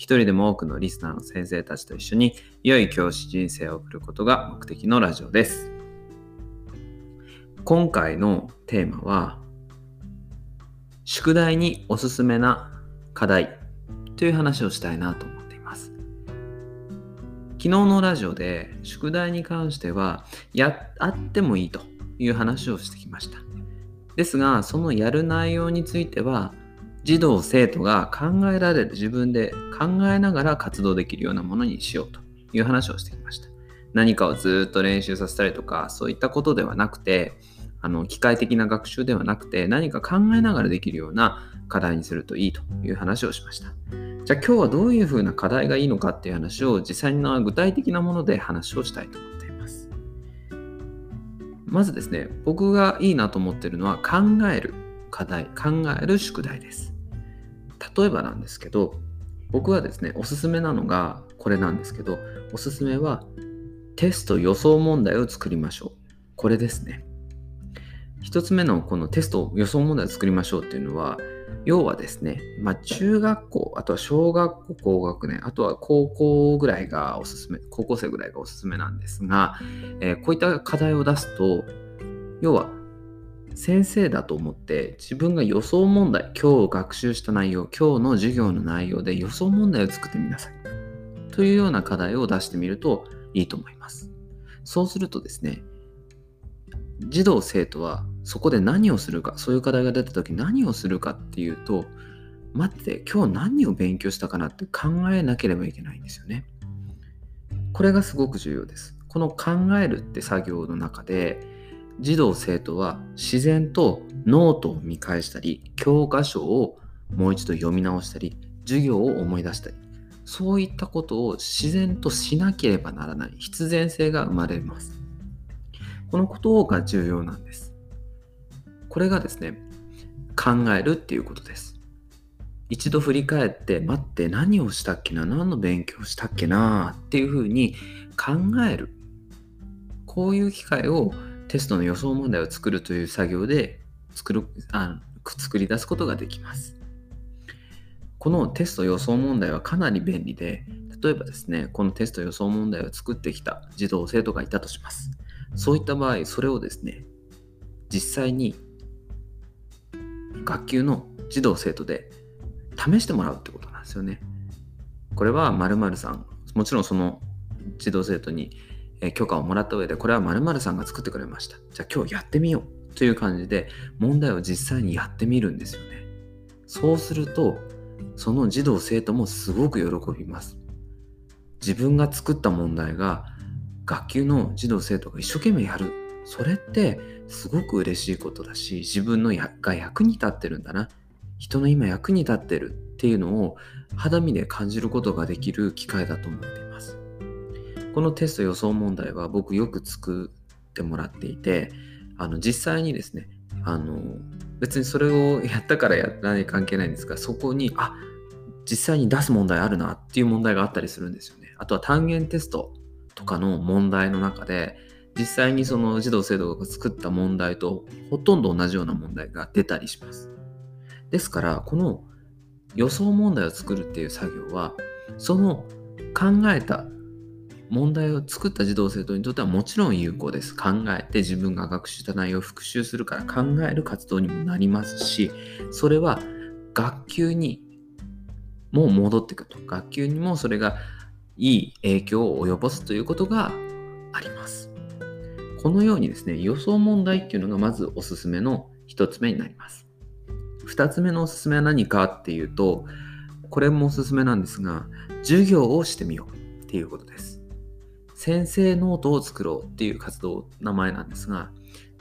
一人でも多くのリスナーの先生たちと一緒に良い教師人生を送ることが目的のラジオです。今回のテーマは宿題におすすめな課題という話をしたいなと思っています。昨日のラジオで宿題に関してはやあってもいいという話をしてきました。ですがそのやる内容については児童生徒が考えられる自分で考えながら活動できるようなものにしようという話をしてきました。何かをずっと練習させたりとかそういったことではなくてあの機械的な学習ではなくて何か考えながらできるような課題にするといいという話をしました。じゃあ今日はどういうふうな課題がいいのかっていう話を実際の具体的なもので話をしたいと思っています。まずですね僕がいいなと思ってるのは考える課題考える宿題です。例えばなんですけど僕はですねおすすめなのがこれなんですけどおすすめはテスト予想問題を作りましょう。これですね。一つ目のこのテスト予想問題を作りましょうっていうのは要はですね、まあ、中学校あとは小学校高学年あとは高校ぐらいがおすすめ高校生ぐらいがおすすめなんですが、えーこういった課題を出すと要は先生だと思って自分が予想問題今日学習した内容今日の授業の内容で予想問題を作ってみなさい。というような課題を出してみるといいと思います。そうするとですね児童生徒はそこで何をするかそういう課題が出た時何をするかっていうと待って今日何を勉強したかなって考えなければいけないんですよね。これがすごく重要です。この考えるって作業の中で児童生徒は自然とノートを見返したり教科書をもう一度読み直したり授業を思い出したり。そういったことを自然としなければならない必然性が生まれます。このことが重要なんです。これがですね考えるっていうことです。一度振り返って待って何をしたっけな何の勉強したっけなっていうふうに考える。こういう機会をテストの予想問題を作るという作業で作るあ作り出すことができます。このテスト予想問題はかなり便利で、例えばですね、このテスト予想問題を作ってきた児童生徒がいたとします。そういった場合、それをですね、実際に学級の児童生徒で試してもらうってことなんですよね。これは〇〇さん、もちろんその児童生徒にえ許可をもらった上で、これは〇〇さんが作ってくれました。じゃあ今日やってみようという感じで、問題を実際にやってみるんですよね。そうすると、その児童生徒もすごく喜びます。自分が作った問題が学級の児童生徒が一生懸命やる。それってすごく嬉しいことだし、自分のやが役に立ってるんだな。人の今役に立ってるっていうのを肌身で感じることができる機会だと思っています。このテスト予想問題は僕よく作ってもらっていて、あの実際にですね、あの別にそれをやったからやらない関係ないんですが、そこに、あ実際に出す問題あるなっていう問題があったりするんですよね。あとは単元テストとかの問題の中で、実際にその児童生徒が作った問題とほとんど同じような問題が出たりします。ですから、この予想問題を作るっていう作業は、その考えた問題を作った児童生徒にとってはもちろん有効です。考えて自分が学習した内容を復習するから考える活動にもなりますし、それは学級にも戻ってくると。学級にもそれがいい影響を及ぼすということがあります。このようにですね、予想問題っていうのがまずおすすめの一つ目になります。二つ目のおすすめは何かっていうと、これもおすすめなんですが、授業をしてみようっていうことです。先生ノートを作ろうっていう活動名前なんですが、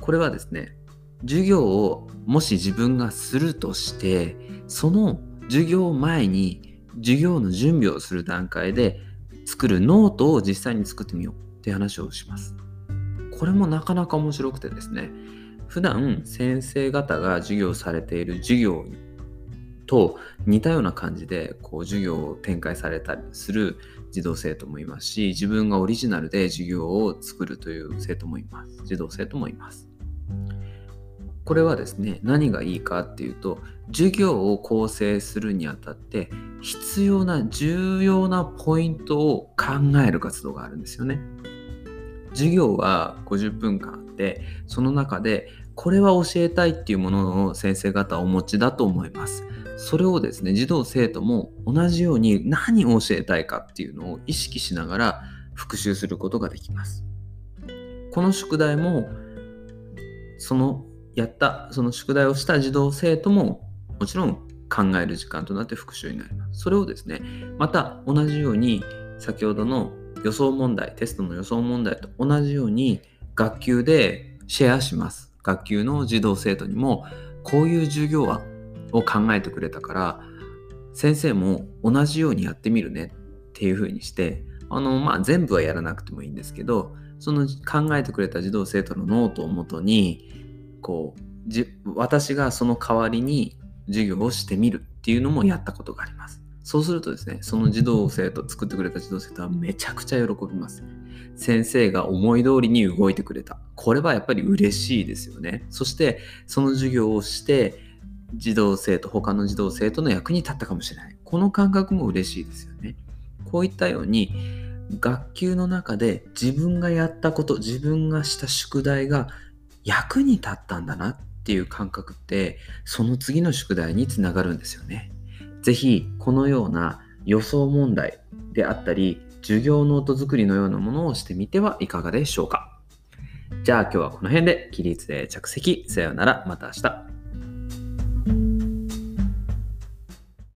これはですね、授業をもし自分がするとして、その授業前に授業の準備をする段階で作るノートを実際に作ってみようっていう話をします。これもなかなか面白くてですね、普段先生方が授業されている授業と似たような感じでこう授業を展開されたりする児童生徒もいますし自分がオリジナルで授業を作るという生徒もいます。児童生徒もいます。これはですね何がいいかっていうと授業を構成するにあたって必要な重要なポイントを考える活動があるんですよね。授業は50分間あってその中でこれは教えたいっていうものを先生方お持ちだと思います。それをですね、児童生徒も同じように何を教えたいかっていうのを意識しながら復習することができます。この宿題も、そのやった、その宿題をした児童生徒ももちろん考える時間となって復習になります。それをですね、また同じように先ほどの予想問題、テストの予想問題と同じように学級でシェアします。学級の児童生徒にもこういう授業案を考えてくれたから先生も同じようにやってみるねっていうふうにしてあの、まあ、全部はやらなくてもいいんですけどその考えてくれた児童生徒のノートをもとにこうじ私がその代わりに授業をしてみるっていうのもやったことがあります。そうするとですね、その児童生徒、作ってくれた児童生徒はめちゃくちゃ喜びます。先生が思い通りに動いてくれた。これはやっぱり嬉しいですよね。そして、その授業をして、児童生徒、他の児童生徒の役に立ったかもしれない。この感覚も嬉しいですよね。こういったように、学級の中で自分がやったこと、自分がした宿題が役に立ったんだなっていう感覚って、その次の宿題につながるんですよね。ぜひこのような予想問題であったり授業ノート作りのようなものをしてみてはいかがでしょうかじゃあ今日はこの辺で起立で着席さようならまた明日